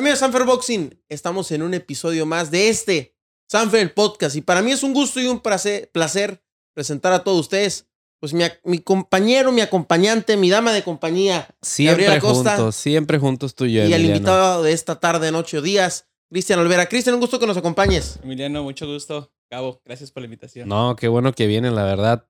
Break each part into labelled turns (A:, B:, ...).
A: Amigos de Sanfer Boxing, estamos en un episodio más de este Sanfer Podcast y para mí es un gusto y un placer, placer presentar a todos ustedes pues mi, mi, compañero, mi acompañante, mi dama de compañía,
B: siempre Gabriela Costa, juntos, siempre juntos tú y yo.
A: Y el invitado de esta tarde, noche o días, Cristian Olvera. Cristian, un gusto que nos acompañes.
C: Emiliano, mucho gusto. Cabo, gracias por la invitación.
B: No, qué bueno que vienen, la verdad.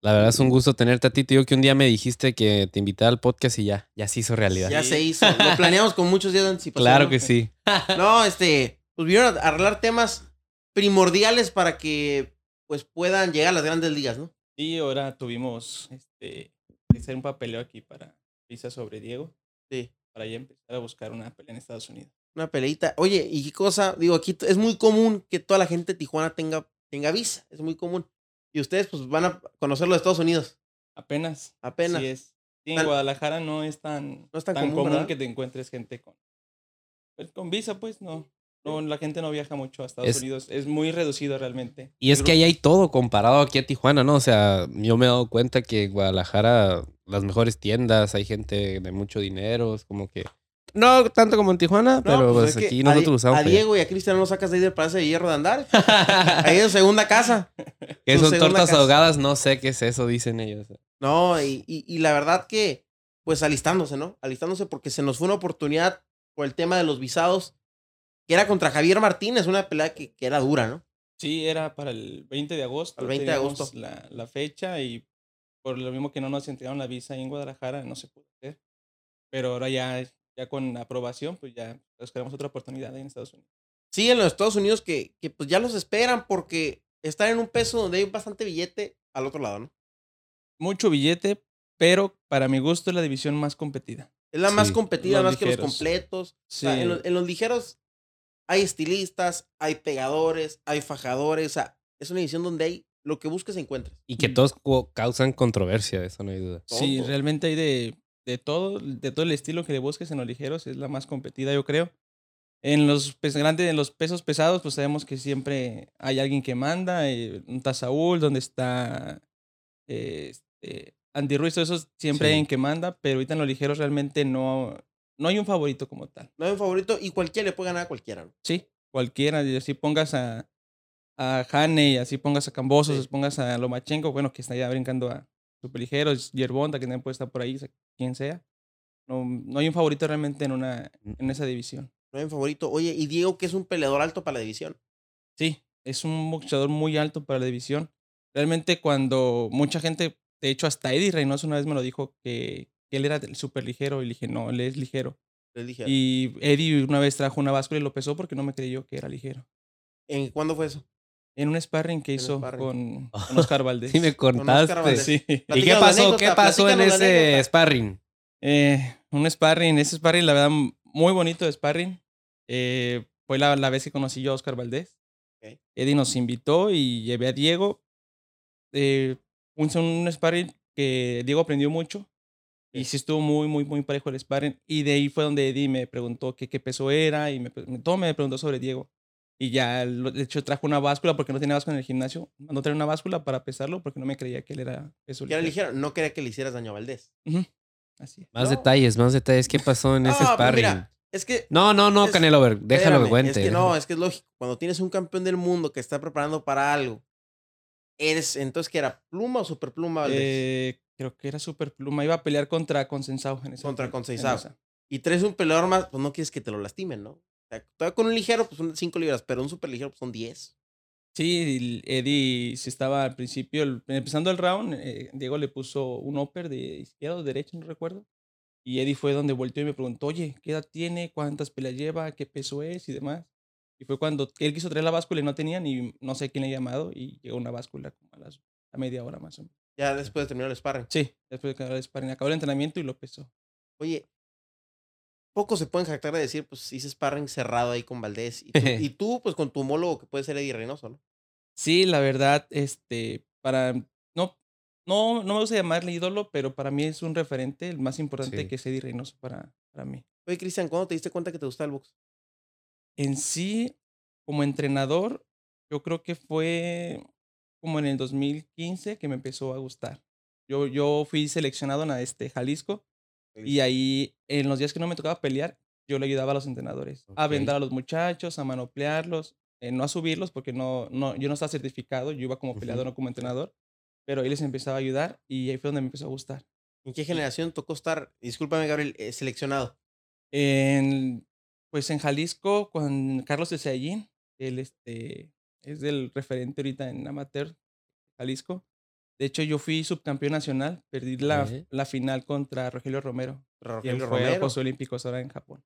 B: La verdad es un gusto tenerte a ti, tío, que un día me dijiste que te invitara al podcast y ya, ya se hizo realidad.
A: Ya se hizo. Lo planeamos con muchos días de anticipación.
B: Claro que sí.
A: No, este, pues vinieron a arreglar temas primordiales para que pues puedan llegar a las grandes ligas, ¿no?
C: Y ahora tuvimos este, que hacer un papeleo aquí para Pisa sobre Diego.
A: Sí.
C: Para ya empezar a buscar una pelea en Estados Unidos.
A: Una peleita. Oye, ¿y qué cosa? Digo, aquí es muy común que toda la gente de Tijuana tenga, tenga visa. Es muy común. Y ustedes pues van a conocerlo de Estados Unidos.
C: Apenas.
A: Apenas.
C: Sí es. Sí, en Guadalajara no es tan,
A: no es tan,
C: tan
A: común,
C: común que te encuentres gente con, pues, con visa, pues no. No, la gente no viaja mucho a Estados
B: Es-
C: Unidos. Es muy reducido realmente.
B: Y es que ahí hay todo comparado aquí a Tijuana, ¿no? O sea, yo me he dado cuenta que en Guadalajara las mejores tiendas, hay gente de mucho dinero, es como que... No tanto como en Tijuana,
A: No,
B: pero
A: pues,
B: pues, aquí nosotros usamos...
A: A Diego y a Cristian no sacas de ahí del Palacio de Hierro de andar. Ahí es segunda casa.
B: Que son
A: segunda
B: tortas
A: casa.
B: ahogadas, no sé qué es eso, dicen ellos.
A: No, y, y, y la verdad que, pues alistándose, ¿no? Alistándose porque se nos fue una oportunidad por el tema de los visados, que era contra Javier Martínez, una pelea que, que era dura, ¿no?
C: Sí, era para el 20 de agosto.
A: El 20 de agosto.
C: La, la fecha y por lo mismo que no nos entregaron la visa ahí en Guadalajara, no se pudo hacer. Pero ahora ya, ya con aprobación, pues ya buscaremos otra oportunidad ahí en Estados Unidos.
A: Sí, en los Estados Unidos que, que pues ya los esperan porque están en un peso donde hay bastante billete al otro lado, ¿no?
C: Mucho billete, pero para mi gusto es la división más competida.
A: Es la más competida, más que los completos.
C: Sí.
A: O sea, en, los, en los ligeros hay estilistas, hay pegadores, hay fajadores. O sea, es una división donde hay lo que busques encuentres.
B: Y que todos causan controversia, eso no hay duda.
C: Sí,
A: Todo.
C: realmente hay de, de todo, de todo el estilo que le busques en los ligeros, es la más competida, yo creo. En los pes grandes, en los pesos pesados, pues sabemos que siempre hay alguien que manda. eh, un está Saúl, donde está eh, este, Andy Ruiz, todo eso siempre hay alguien que manda, pero ahorita en los ligeros realmente no, no hay un favorito como tal.
A: No hay un favorito y cualquiera le puede ganar a cualquiera. ¿no?
C: Sí, cualquiera, y así pongas a, a Hane, y así pongas a Cambosos,
A: Sí.
C: así pongas a Lomachenko, bueno, que está ya brincando a superligeros, Yerbonda, que también puede estar por ahí, quien sea. No, no hay un favorito realmente en, una, en esa división.
A: No hay un favorito. Oye, y Diego, que es un peleador alto para la división.
C: Sí, es un boxeador muy alto para la división. Realmente cuando mucha gente, de hecho hasta Eddie Reynoso una vez me lo dijo que, que él era súper ligero y le dije, no, él es ligero.
A: Dije.
C: Y Eddie una vez trajo una báscula y lo pesó porque no me creyó que era ligero.
A: ¿En cuándo fue eso?
C: En un sparring que
A: En
C: hizo
A: sparring.
C: con, con Oscar Valdés.
B: Sí me contaste.
C: Sí.
B: ¿Y qué pasó? ¿Qué pasó en ese
A: anécdota.
B: sparring?
C: Eh, un sparring, ese sparring, la verdad, muy bonito de sparring. Eh, fue la, la vez que conocí yo a Oscar Valdés.
A: Ok.
C: Eddie nos invitó y llevé a Diego. Eh, un, un sparring que Diego aprendió mucho. Y sí estuvo muy, muy, muy parejo el sparring. Y de ahí fue donde Eddie me preguntó qué, qué peso era y me, todo me preguntó sobre Diego. Y ya, de hecho, trajo una báscula porque no tenía báscula en el gimnasio. Mandó traer una báscula para pesarlo porque no me creía que él era
A: Que era
C: ligero.
A: ligero. No quería que le hicieras daño a Valdés.
C: Así es.
B: Más
A: No.
B: detalles, más detalles. ¿Qué pasó en ese
A: No, pues
B: sparring?
A: mira, es que.
B: No, no, no,
A: es-
B: Canelo, ver, déjalo
A: espérame,
B: que cuente.
A: Es que no, es que es lógico. Cuando tienes un campeón del mundo que está preparando para algo, eres. Entonces, ¿qué era? ¿Pluma o superpluma, Valdés?
C: Eh, creo que era super pluma. Iba a pelear contra Consensao en esa.
A: Contra
C: en
A: Consensao.
C: esa.
A: y traes un peleador más, pues no quieres que te lo lastimen, ¿no? Sea, todavía con un ligero, pues son 5 libras, pero un super ligero, pues son 10.
C: Sí, Eddie sí estaba al principio, el- empezando el round, eh, Diego le puso un upper de izquierda o derecha, no recuerdo. Y Eddie fue donde volteó y me preguntó, oye, ¿qué edad tiene? ¿Cuántas peleas lleva? ¿Qué peso es? Y demás. Y fue cuando él quiso traer la báscula y no tenía ni no sé quién le había llamado y llegó una báscula como a, las, a media hora más o menos.
A: Ya después de terminar el sparring.
C: Sí, después de acabar el sparring, acabó el entrenamiento y lo pesó.
A: Oye, pocos se pueden jactar de decir, pues hice sparring cerrado ahí con Valdés. Y tú, y tú, pues con tu homólogo que puede ser Eddie Reynoso, ¿no?
C: Sí, la verdad, este, para, no, no, no me gusta llamarle ídolo, pero para mí es un referente, el más importante
B: Sí.
C: que es Eddie Reynoso para, para mí.
A: Oye, Cristian, ¿cuándo te diste cuenta que te gustaba el box?
C: En sí, como entrenador, yo creo que fue como en el 2015 que me empezó a gustar. Yo, yo fui seleccionado a este Jalisco y ahí en los días que no me tocaba pelear, yo le ayudaba a los entrenadores a
B: Ok.
C: vendar a los muchachos, a manoplearlos, eh, no a subirlos porque no, no, yo no estaba certificado, yo iba como peleador, no como entrenador, pero ahí les empezaba a ayudar y ahí fue donde me empezó a gustar.
A: ¿En qué generación tocó estar, discúlpame Gabriel, eh, seleccionado?
C: En, pues en Jalisco con Carlos de Saillín, él este, es el referente ahorita en amateur, Jalisco. De hecho, yo fui subcampeón nacional, perdí la, final contra Rogelio Romero,
A: Rogelio Romero.
C: Juegos Olímpicos ahora en Japón.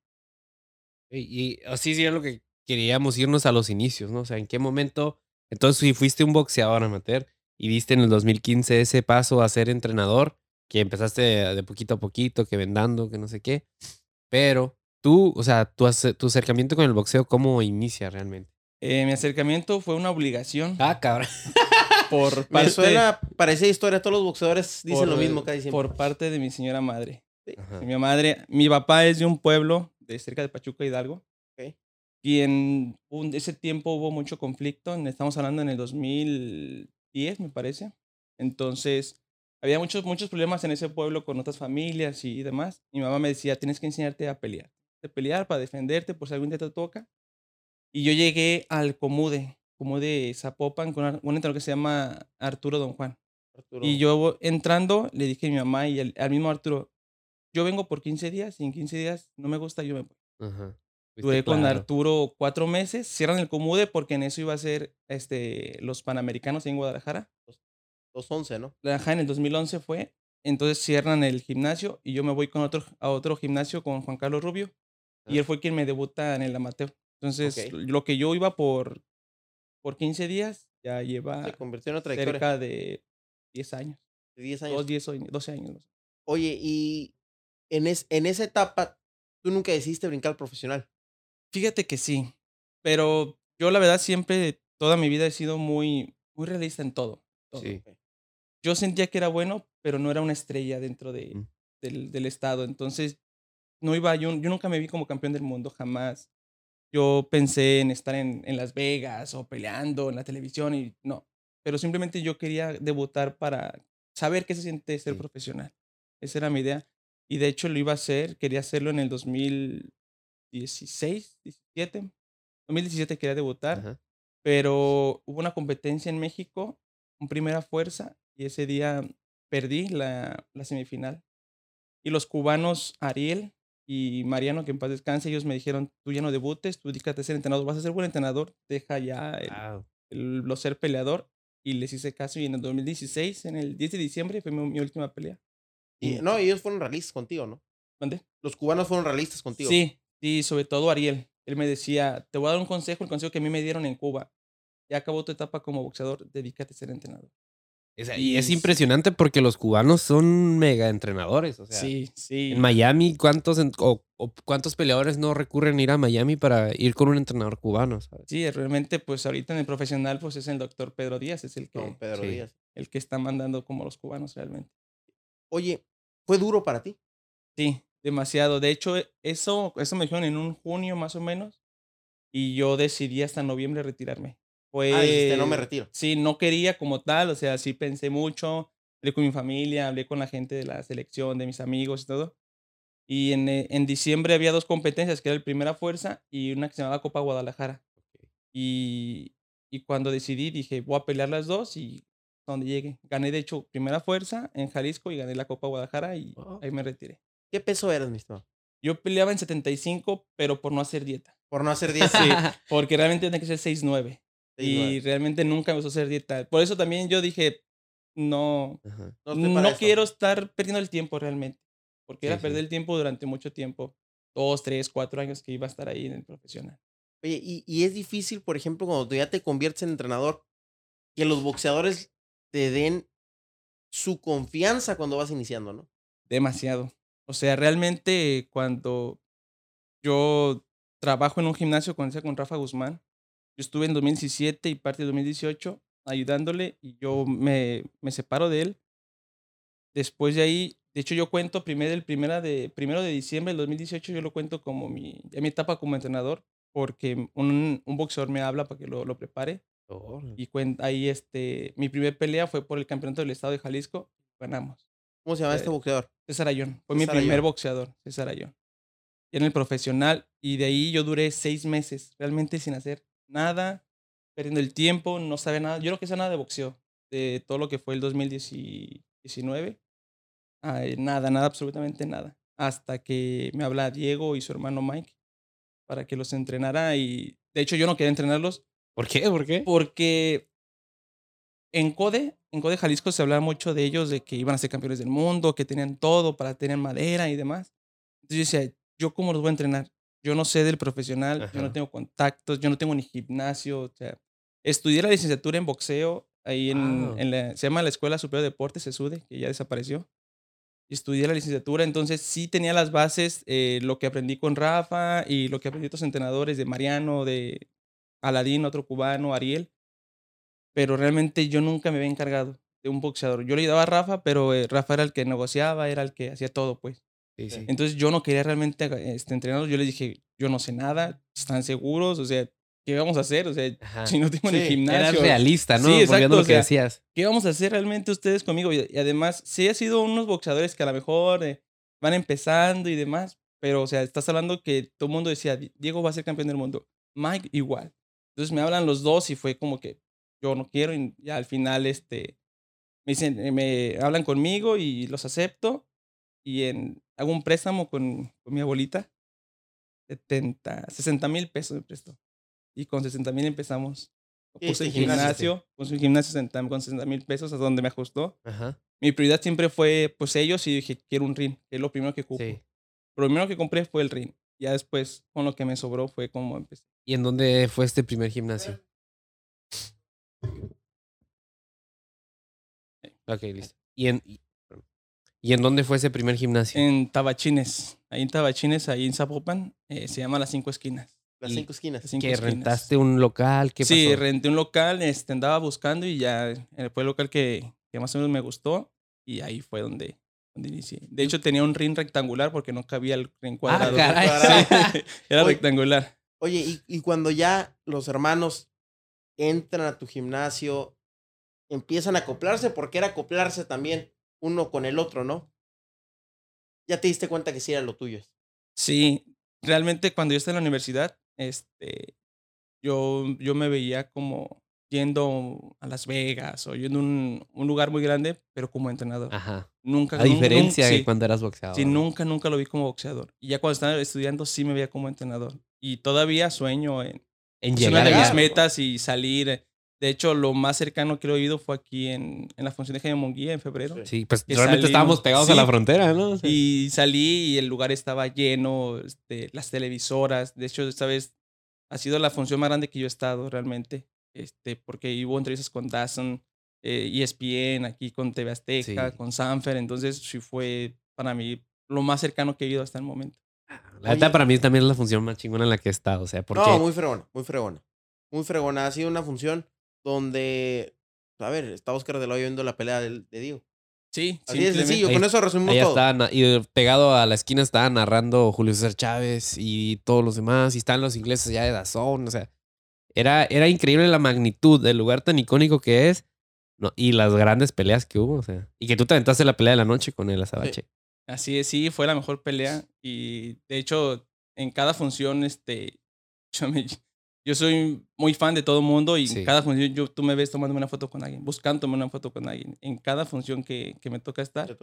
B: Y, y así sí es lo que queríamos irnos a los inicios, ¿no? O sea, ¿en qué momento? Entonces, si fuiste un boxeador amateur y diste en el 2015 ese paso a ser entrenador, que empezaste de, de poquito a poquito, que vendando, que no sé qué. Pero tú, o sea, tu, tu acercamiento con el boxeo, ¿cómo inicia realmente?
C: Eh, mi acercamiento fue una obligación
B: Ah, cabrón.
C: por
A: Me
C: parte,
A: suena, parecida historia, todos los boxeadores dicen
C: por,
A: lo mismo casi siempre.
C: por parte de mi señora madre. Mi madre, mi papá es de un pueblo de cerca de Pachuca Hidalgo. Y en un- ese tiempo hubo mucho conflicto. Estamos hablando en el 2010, me parece. Entonces, había muchos, muchos problemas en ese pueblo con otras familias y demás. Mi mamá me decía, tienes que enseñarte a pelear. De pelear para defenderte por si algún día te toca. Y yo llegué al Comude, Comude Zapopan, con un entrenador que se llama Arturo Don Juan.
A: Arturo.
C: Y yo entrando, le dije a mi mamá y al, al mismo Arturo, yo vengo por 15 días y en 15 días no me gusta, yo me voy.
B: Ajá.
C: Duré con
B: claro.
C: Arturo cuatro meses, cierran el Comude porque en eso iba a ser este, los Panamericanos en Guadalajara.
A: 211, ¿no?
C: Ajá, en el 2011 fue. Entonces cierran el gimnasio y yo me voy con otro, a otro gimnasio con Juan Carlos Rubio. Y
B: Ah.
C: él fue quien me debuta en el amateur. Entonces,
A: Ok.
C: lo que yo iba por, por 15 días, ya lleva
A: Se convirtió en otra
C: cerca de 10 años.
A: de 10 años.
C: Dos, 10, o 12 años.
A: Oye, y en, es, en esa etapa, tú nunca decidiste brincar al profesional.
C: Fíjate que sí, pero yo la verdad siempre, toda mi vida he sido muy, muy realista en todo. todo.
B: Sí.
C: Yo sentía que era bueno, pero no era una estrella dentro de,
B: Mm.
C: del, del estado. Entonces, no iba, yo, yo nunca me vi como campeón del mundo, jamás. Yo pensé en estar en, en Las Vegas o peleando en la televisión y no. Pero simplemente yo quería debutar para saber qué se siente ser
B: Sí.
C: profesional. Esa era mi idea. Y de hecho lo iba a hacer, quería hacerlo en el 2016, 17. 2017 quería debutar,
B: Ajá.
C: pero hubo una competencia en México, en primera fuerza, y ese día perdí la, la semifinal. Y los cubanos Ariel y Mariano, que en paz descanse, ellos me dijeron, tú ya no debutes, tú dedícate a ser entrenador, vas a ser buen entrenador, deja ya el,
B: Wow.
C: el- lo ser peleador. Y les hice caso y en el 2016, en el 10 de diciembre, fue mi, mi última pelea.
A: Y, no, ellos fueron realistas contigo, ¿no?
C: ¿Mandé?
A: Los cubanos fueron realistas contigo.
C: Sí, sí, sobre todo Ariel. Él me decía, te voy a dar un consejo, el consejo que a mí me dieron en Cuba. Ya acabó tu etapa como boxeador, dedícate a ser entrenador.
B: O sea, y es impresionante porque los cubanos son mega entrenadores. O sea,
C: sí, sí.
B: en Miami, ¿cuántos, en- o, o cuántos peleadores no recurren a ir a Miami para ir con un entrenador cubano? ¿sabes?
C: Sí, realmente, pues ahorita en el profesional, pues es el doctor Pedro Díaz, es el que,
A: Pedro
B: Sí.
A: Díaz.
C: el que está mandando como los cubanos realmente.
A: Oye, ¿fue duro para ti?
C: Sí, demasiado. De hecho, e- eso, eso me dijeron en un junio más o menos. Y yo decidí hasta noviembre retirarme. Fue,
A: Ah, dijiste, no me retiro.
C: Sí, no quería como tal, o sea, sí pensé mucho. Hablé con mi familia, hablé con la gente de la selección, de mis amigos y todo. Y en, eh, en diciembre había dos competencias, que era el Primera Fuerza y una que se llamaba Copa Guadalajara. Y, y cuando decidí, dije, voy a pelear las dos y donde llegue. Gané, de hecho, Primera Fuerza en Jalisco y gané la Copa Guadalajara y ahí me retiré.
A: ¿Qué peso eras, mi estimado?
C: Yo peleaba en 75, pero por no hacer dieta.
A: Por no hacer 10.
C: Sí, porque realmente tenía que ser 6'9". Y
A: 6'9".
C: realmente nunca me gustó hacer dieta. Por eso también yo dije, no,
B: Ajá.
A: No,
C: quiero estar perdiendo el tiempo realmente. Porque
B: Sí,
C: era
B: sí.
C: perder el tiempo durante mucho tiempo. Dos, tres, cuatro años que iba a estar ahí en el profesional.
A: Oye, y, y es difícil, por ejemplo, cuando tú ya te conviertes en entrenador, que los boxeadores te den su confianza cuando vas iniciando, ¿no?
C: Demasiado. O sea, realmente cuando yo trabajo en un gimnasio con, con Rafa Guzmán, yo estuve en 2017 y parte de 2018 ayudándole y yo me, me separo de él. Después de ahí, de hecho yo cuento primero, el primera de, primero de diciembre del 2018, yo lo cuento como mi, mi etapa como entrenador, porque un, un boxeador me habla para que lo, lo prepare.
B: Órale.
C: Y cuen- ahí este, mi primer pelea fue por el campeonato del estado de Jalisco, ganamos.
A: ¿Cómo se llama este
C: Eh,
A: boxeador?
C: César Ayón, fue mi
A: César
C: primer
A: Ayón.
C: boxeador, César Ayón. en el profesional, y de ahí yo duré seis meses, realmente sin hacer nada, perdiendo el tiempo, no sabe nada. Yo no que sé nada de boxeo, de todo lo que fue el 2019. Ay, nada, nada, absolutamente nada. Hasta que me habla Diego y su hermano Mike para que los entrenara y de hecho yo no quería entrenarlos
B: ¿Por qué? ¿Por qué?
C: porque en CODE, en CODE Jalisco se hablaba mucho de ellos, de que iban a ser campeones del mundo, que tenían todo para tener madera y demás. Entonces yo decía, ¿yo cómo los voy a entrenar? Yo no sé del profesional, yo no tengo contactos, yo no tengo ni gimnasio. O sea, estudié la licenciatura en boxeo ahí en,
B: Wow.
C: en la, se llama la Escuela Superior de Deportes, SESUDE, que ya desapareció. Estudié la licenciatura, entonces sí tenía las bases, eh, lo que aprendí con Rafa y lo que aprendí de otros entrenadores, de Mariano, de Aladín, otro cubano, Ariel. Pero realmente yo nunca me había encargado de un boxeador. Yo le ayudaba a Rafa, pero eh, Rafa era el que negociaba, era el que hacía todo, pues.
B: Sí, sí.
C: Entonces yo no quería realmente este, entrenarlos. Yo les dije, yo no sé nada, ¿están seguros? O sea, ¿qué vamos a hacer? O sea,
B: Ajá.
C: si no tengo ni
A: Sí,
C: gimnasio.
B: Eras realista, ¿no?
C: Sí, exacto,
B: lo
C: o
B: que
C: sea,
B: decías.
C: ¿qué vamos a hacer realmente ustedes conmigo? Y, y además, sí ha sido unos boxeadores que a lo mejor eh, van empezando y demás, pero, o sea, estás hablando que todo el mundo decía, "Di- Diego va a ser campeón del mundo. Mike igual. Entonces me hablan los dos y fue como que yo no quiero y ya al final, este, me dicen, eh, me hablan conmigo y los acepto y en, hago un préstamo con, con mi abuelita. 70, 60 mil pesos me prestó. Y con 60 mil empezamos.
A: ¿Qué
C: Puse el?
A: Gimnasio,
C: puse un gimnasio 60 con 60 mil pesos, a donde me ajustó.
B: Ajá.
C: Mi prioridad siempre fue, pues, ellos y dije, quiero un ring, que es lo primero que ocupo.
B: Sí.
C: Lo primero que compré fue el ring. Ya después, con lo que me sobró, fue como empecé.
B: ¿Y en dónde fue este primer gimnasio? Ok, listo. ¿Y en, y, ¿y en dónde fue ese primer gimnasio?
C: En Tabachines, ahí en Tabachines, ahí en Zapopan, eh, se llama Las Cinco Esquinas.
A: Las cinco esquinas.
C: Las Cinco
B: ¿Que
C: Esquinas.
B: rentaste un local? ¿Qué
C: sí,
B: pasó?
C: renté un local, este, andaba buscando y ya eh, fue el local que, que más o menos me gustó y ahí fue donde, donde inicié. De hecho, tenía un ring rectangular porque no cabía el ring cuadrado.
B: Ah, caray.
C: Sí, era
A: Oye,
C: rectangular.
A: Oye, y, y cuando ya los hermanos entran a tu gimnasio, empiezan a acoplarse, porque era acoplarse también uno con el otro, ¿no? Ya te diste cuenta que sí era lo tuyo.
C: Sí, realmente cuando yo estaba en la universidad, este, yo, yo me veía como yendo a Las Vegas o yendo a un, un lugar muy grande, pero como entrenador.
B: Ajá.
C: Nunca,
B: A diferencia de
C: sí.
B: cuando eras boxeador.
C: Sí, nunca, nunca lo vi como boxeador. Y ya cuando estaba estudiando, sí me veía como entrenador. Y todavía sueño en
B: En
C: es
B: llegar allá.
C: mis metas y salir. De hecho, lo más cercano que lo he oído fue aquí en, en la función de Jaime Munguía en febrero.
A: Sí.
B: Sí, pues realmente
C: salimos.
B: estábamos pegados a
C: Sí.
B: la frontera, ¿no? Sea,
C: Y salí y el lugar estaba lleno, este, las televisoras. De hecho, esta vez ha sido la función más grande que yo he estado realmente. Este, porque hubo entrevistas con Dazn, eh, ESPN, aquí con TV Azteca,
B: Sí.
C: con Sanfer. Entonces, sí fue para mí lo más cercano que he ido hasta el momento.
B: La neta,
A: Oye.
B: para mí también es la función más chingona en la que he estado. O sea, porque
A: No, muy fregona, muy fregona. Muy fregona. Ha sido una función donde, a ver, está Oscar de la Hoya viendo la pelea de, Diego.
C: Sí,
A: Así
C: simplemente-
A: sencillo,
B: Ahí-
A: con eso resumimos
B: Ahí
A: todo.
B: na- y pegado a la esquina estaba narrando Julio César Chávez y todos los demás, y están los ingleses ya de Dazón, o sea, era, era increíble la magnitud del lugar tan icónico que es no, y las grandes peleas que hubo, o sea, y que tú te aventaste la pelea de la noche con el Azabache.
C: Así es, sí, fue la mejor pelea. Y de hecho, en cada función, este, yo, me- yo soy muy fan de todo el mundo y
B: Sí.
C: en cada función yo, tú me ves tomándome una foto con alguien, buscando tomarme una foto con alguien. En cada función que, que me toca estar,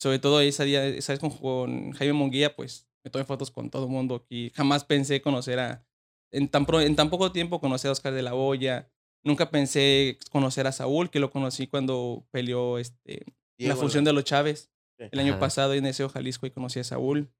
C: sobre todo ese día, esa vez con, con Jaime Munguía, pues me tomé fotos con todo el mundo aquí. Jamás pensé conocer a, en tan, pro- en tan poco tiempo conocer a Oscar de la Hoya. Nunca pensé conocer a Saúl, que lo conocí cuando peleó este, la función de los Chávez.
A: Sí.
C: El año
B: Ajá.
C: pasado en Deseo Jalisco y conocí a Saúl.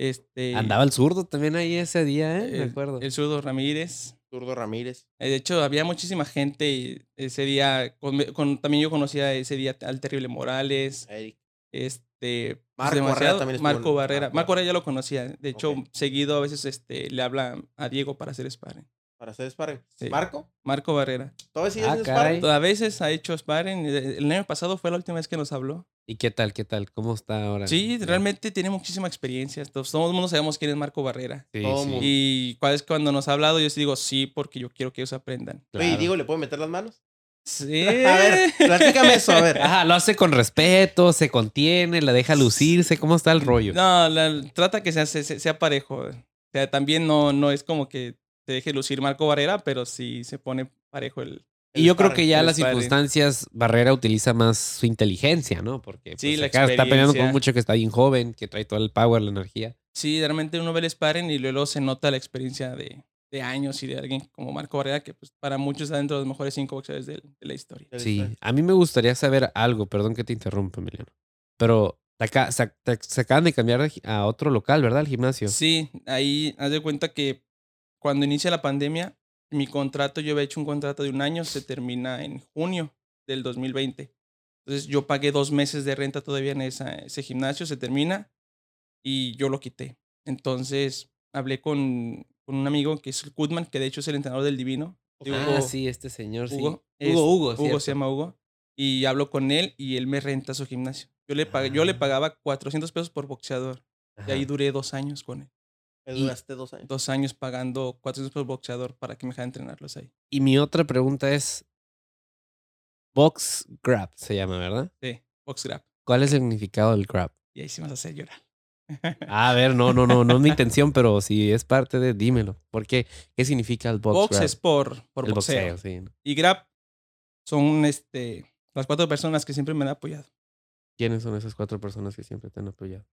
C: Este,
B: Andaba el zurdo también ahí ese día, ¿eh? Me
C: el,
B: acuerdo.
C: el zurdo Ramírez.
A: Zurdo Ramírez.
C: Eh, De hecho, había muchísima gente y ese día. con- con- también yo conocía ese día al Terrible Morales.
A: Eric.
C: Este. pues,
A: Marco Barrera
C: demasiado-
A: también
C: Marco Barrera.
A: Marco
C: Barrera ya lo conocía. De hecho, seguido a veces este, le habla a Diego para hacer sparring.
A: Para hacer sparring.
C: Sí.
A: ¿Marco?
C: Marco Barrera.
A: ¿Todavía
B: Ah,
A: sparring?
C: A veces ha hecho sparring. El año pasado fue la última vez que nos habló.
B: ¿Y qué tal, qué tal? ¿Cómo está ahora?
C: Sí, realmente tiene muchísima experiencia. Todos, todo el mundo sabemos quién es Marco Barrera.
B: Sí, sí.
C: Y cuál es cuando nos ha hablado, yo sí digo sí, porque yo quiero que ellos aprendan.
A: Oye,
B: claro.
A: Diego, ¿le puede meter las manos?
C: Sí.
A: A ver, platícame eso, a ver.
B: Ajá, lo hace con respeto, se contiene, la deja lucirse. ¿Cómo está el rollo?
C: No, la- trata que sea, sea, sea parejo. O sea, también no, no es como que te deje lucir Marco Barrera, pero sí se pone parejo el.
B: y yo creo que ya las
C: sparring.
B: circunstancias, Barrera utiliza más su inteligencia, ¿no? Porque
C: Sí,
B: pues,
C: la
B: acá está peleando con mucho que está bien joven, que trae todo el power, la energía.
C: Sí, realmente uno ve el sparring y luego se nota la experiencia de, de años y de alguien como Marco Barrera, que pues para muchos está dentro de los mejores cinco boxeadores de, de la historia.
B: Sí, a mí me gustaría saber algo, perdón que te interrumpa, Emiliano. Pero te te- se acaban de cambiar a otro local, ¿verdad? Al gimnasio.
C: Sí, ahí haz de cuenta que cuando inicia la pandemia, mi contrato, yo había hecho un contrato de un año, se termina en junio del 2020. Entonces yo pagué dos meses de renta todavía en esa, ese gimnasio, se termina y yo lo quité. Entonces hablé con, con un amigo que es el Goodman, que de hecho es el entrenador del Divino. de
B: Ah,
C: Hugo-
B: sí, este señor, sí.
C: Hugo,
B: Hugo,
C: es-
B: Hugo,
C: Hugo
B: cierto.
C: se llama Hugo. Y hablo con él y él me renta su gimnasio. Yo le, pag- yo le
B: Ah.
C: pagaba 400 pesos por boxeador. Y ahí
B: Ajá.
C: duré dos años con él.
A: Me
C: y-
A: duraste dos años.
C: Dos años pagando 400 por boxeador para que me dejara entrenarlos ahí.
B: Y mi otra pregunta es, Box Grab se llama, ¿verdad?
C: Sí, box grab.
B: ¿Cuál es el significado del grab?
C: Y ahí sí me vas a hacer llorar.
B: A ver, no, no, no, no es mi intención, pero si es parte de, dímelo. ¿Por qué? ¿Qué significa el box,
C: box
B: grab?
C: es por, por
B: el
C: boxeo.
B: boxeo, sí. ¿no?
C: Y grab son este, las cuatro personas que siempre me han apoyado.
B: ¿Quiénes son esas cuatro personas que siempre te han apoyado?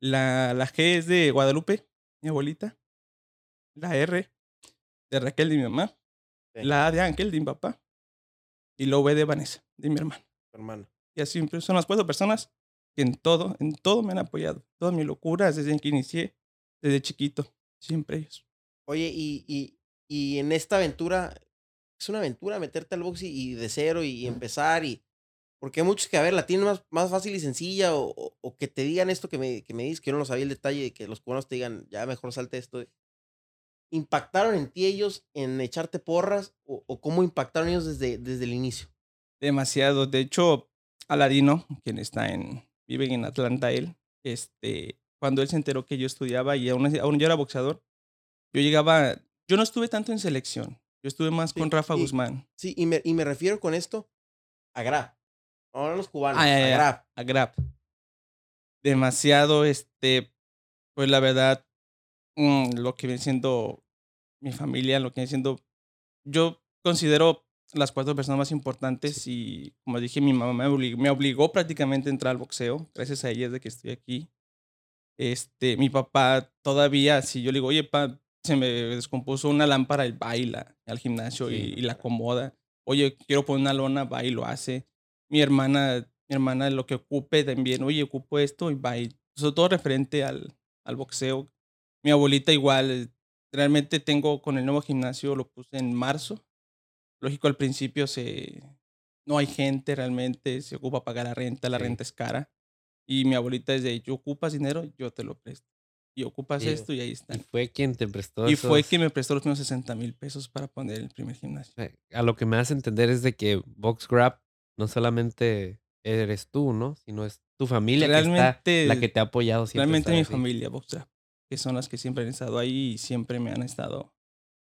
C: La, la G es de Guadalupe, mi abuelita. La R de Raquel, de mi mamá.
A: Sí.
C: La A de Ángel, de mi papá. Y la V de Vanessa, de mi hermano.
A: hermano.
C: Y así siempre son las cuatro personas que en todo, en todo me han apoyado. Todas mis locuras desde que inicié, desde chiquito. Siempre ellos.
A: Oye, y, y, y en esta aventura, es una aventura meterte al box y, y de cero y, empezar y... Porque hay muchos que, a ver, la tienen más, más fácil y sencilla o, o- o que te digan esto que me, que me dices, que yo no lo sabía el detalle, de que los cubanos te digan, ya mejor salte esto. ¿Impactaron en ti ellos en echarte porras o, o cómo impactaron ellos desde, desde el inicio?
C: Demasiado. De hecho, Aladino, quien está en, vive en Atlanta, él, este, cuando él se enteró que yo estudiaba y aún, aún yo era boxeador, yo llegaba, yo no estuve tanto en selección. Yo estuve más
A: Sí,
C: con Rafa
A: y-
C: Guzmán,
A: Sí, y me, y me refiero con esto a Grab. No, no los cubanos,
C: Ah,
A: a. Grab.
C: a Grab. Demasiado, este, pues la verdad, mm, lo que viene siendo mi familia, lo que viene siendo, yo considero las cuatro personas más importantes y como dije, mi mamá me obligó, me obligó prácticamente a entrar al boxeo, gracias a ella es de que estoy aquí. Este, mi papá todavía, si yo le digo, oye, pa, se me descompuso una lámpara, él baila al gimnasio
B: Sí,
C: y, y la acomoda. Oye, quiero poner una lona, va y lo hace. Mi hermana, mi hermana lo que ocupe también, oye, ocupo esto y va y sobre todo referente al, al boxeo. Mi abuelita igual, realmente tengo con el nuevo gimnasio, lo puse en marzo. Lógico, al principio se, no hay gente realmente, se ocupa pagar la renta, la
B: Sí.
C: renta es cara. Y mi abuelita es de, yo ocupas dinero, yo te lo presto. Y ocupas
B: Y-
C: esto y ahí está.
B: Y fue quien te prestó
C: Y fue
B: esos-
C: quien me prestó los primeros 60 mil pesos para poner el primer gimnasio.
B: A lo que me hace entender es de que Box Grab no solamente eres tú, ¿no? Sino es tu familia que está,
C: Realmente,
B: la que te ha apoyado siempre.
C: realmente mi
B: así.
C: familia, Boxtrap, que son las que siempre han estado ahí y siempre me han estado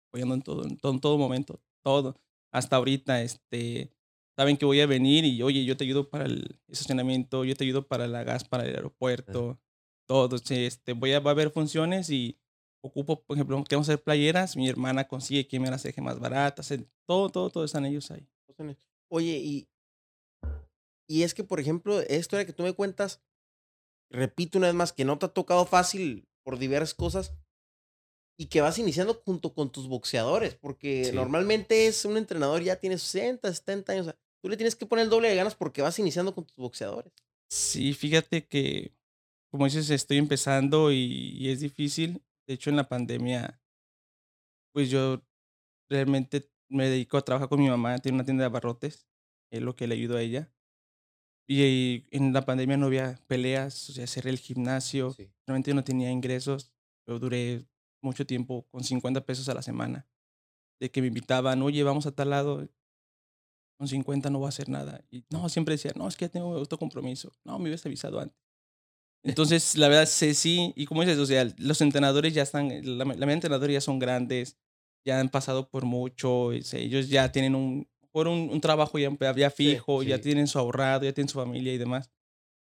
C: apoyando en todo, en todo, en todo momento, todo. Hasta ahorita, este, saben que voy a venir y, oye, yo te ayudo para el estacionamiento, yo te ayudo para la gas, para el aeropuerto, todo. sí, Este, voy a, va a haber funciones y ocupo, por ejemplo, queremos hacer playeras, mi hermana consigue quien me las deje más baratas, todo, todo, todo están ellos ahí.
A: Oye, y, y es que, por ejemplo, esto de que tú me cuentas, repito una vez más, que no te ha tocado fácil por diversas cosas y que vas iniciando junto con tus boxeadores, porque
B: Sí.
A: normalmente es un entrenador ya tiene 60, 70 años. o sea, tú le tienes que poner el doble de ganas porque vas iniciando con tus boxeadores.
C: Sí, fíjate que, como dices, estoy empezando y, y es difícil. De hecho, en la pandemia, pues yo realmente me dedico a trabajar con mi mamá, tiene una tienda de abarrotes, es lo que le ayudo a ella. Y, eh, en la pandemia no había peleas, o sea, cerré el gimnasio,
B: Sí.
C: realmente no tenía ingresos. Yo duré mucho tiempo con 50 pesos a la semana. De que me invitaban, oye, vamos a tal lado, con 50 no voy a hacer nada. Y no, siempre decía, no, es que ya tengo otro compromiso. No, me hubieras avisado antes. Entonces, la verdad, sé sí, y como dices, o sea, los entrenadores ya están, la, la mayoría de entrenadores ya son grandes, ya han pasado por mucho, o sea, ellos ya tienen un, por un, un trabajo ya, ya fijo, ya
B: sí.
C: tienen su ahorrado, ya tienen su familia y demás.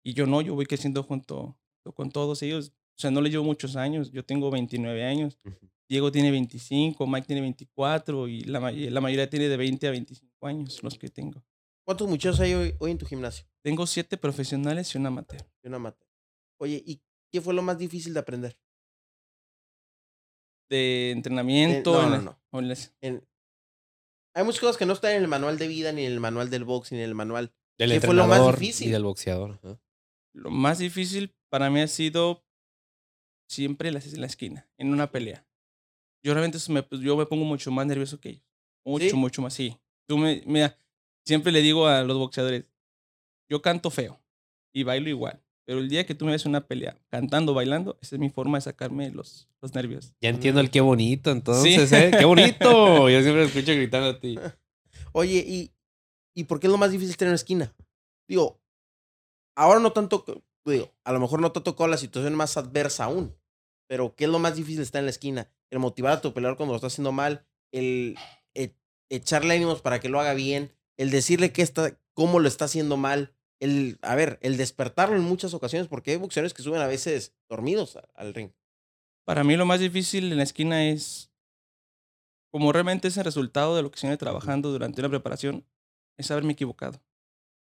C: Y yo no, yo voy creciendo junto con todos ellos. O sea, no les llevo muchos años. Yo tengo 29 años. Diego tiene 25, Mike tiene 24 y la, la mayoría tiene de 20 a 25 años los que tengo.
A: ¿Cuántos muchachos hay hoy, hoy en tu gimnasio?
C: Tengo siete profesionales y un amateur.
A: Y una amateur. Oye, ¿y qué fue lo más difícil de aprender?
C: De entrenamiento.
A: no,
C: en
A: no, no.
C: En-
A: Hay muchas cosas que no están en el manual de vida, ni en el manual del box, ni en el manual.
B: Del
A: ¿Qué fue lo más
B: entrenador
A: difícil?
B: Y del boxeador.
C: Lo más difícil para mí ha sido siempre la, la esquina, en una pelea. Yo realmente me, pues, yo me pongo mucho más nervioso que ellos. Mucho,
A: ¿Sí?
C: mucho más, sí. Tú me, mira, siempre le digo a los boxeadores, yo canto feo y bailo igual. Pero el día que tú me ves una pelea cantando, bailando, esa es mi forma de sacarme los, los nervios.
B: Ya entiendo el qué bonito, entonces, ¿eh? ¡Qué bonito! Yo siempre lo escucho gritando a ti.
A: Oye, ¿y, ¿y por qué es lo más difícil tener una esquina? Digo, ahora no tanto, digo, a lo mejor no te ha tocado la situación más adversa aún, pero ¿qué es lo más difícil estar en la esquina? El motivar a tu peleador cuando lo está haciendo mal, el e- echarle ánimos para que lo haga bien, el decirle que está, cómo lo está haciendo mal, el, a ver, el despertarlo en muchas ocasiones, porque hay boxeadores que suben a veces dormidos al ring.
C: Para mí lo más difícil en la esquina es, como realmente es el resultado de lo que se viene trabajando durante una preparación, es haberme equivocado.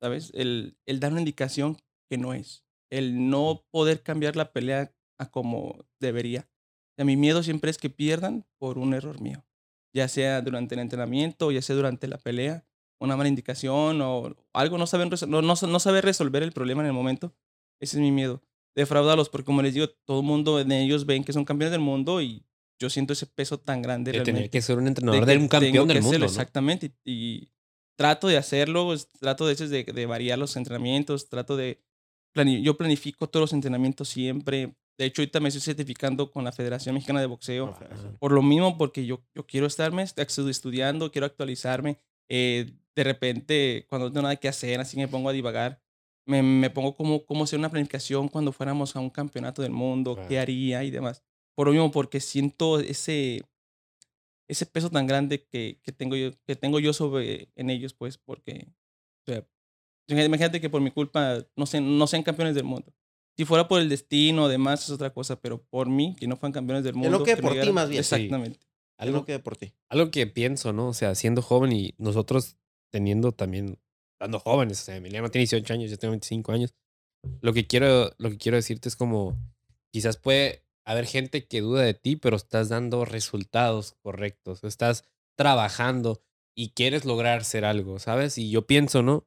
C: ¿Sabes? El, el dar una indicación que no es. El no poder cambiar la pelea a como debería. O sea, mi miedo siempre es que pierdan por un error mío. Ya sea durante el entrenamiento, ya sea durante la pelea, una mala indicación o algo, no saben, no, no, no saber resolver el problema en el momento. Ese es mi miedo defraudarlos, porque como les digo, todo el mundo de ellos ven que son campeones del mundo y yo siento ese peso tan grande
B: De tener que ser un
C: de
B: entrenador
C: que
B: de un campeón
C: tengo que
B: del
C: hacerlo,
B: mundo, ¿no?
C: Exactamente. Y, y trato de hacerlo, pues, trato de, de, de variar los entrenamientos, trato de... plani- yo planifico todos los entrenamientos siempre. De hecho, ahorita me estoy certificando con la Federación Mexicana de Boxeo. Por lo mismo, porque yo, yo quiero estarme estu- estudiando, quiero actualizarme. Eh, de repente, cuando no tengo nada que hacer, así me pongo a divagar. Me, me pongo como, cómo hacer una planificación cuando fuéramos a un campeonato del mundo, qué haría y demás. Por lo mismo, porque siento ese, ese peso tan grande que, que, tengo yo, que tengo yo sobre en ellos, pues, porque, o sea, imagínate que por mi culpa no, sean, no sean campeones del mundo. Si fuera por el destino, además, es otra cosa, pero por mí, que no fueran campeones del
A: Que
C: mundo.
A: no quede
C: me
A: por ti, más bien.
B: Sí.
C: Exactamente.
A: Algo
B: Algo,
A: que por ti.
B: algo que pienso, ¿no? O sea, siendo joven y nosotros teniendo también, estando jóvenes, o sea, Emiliano tiene 18 años, yo tengo 25 años. Lo que quiero, lo que quiero decirte es como, quizás puede haber gente que duda de ti, pero estás dando resultados correctos, estás trabajando y quieres lograr ser algo, ¿sabes? Y yo pienso, ¿no?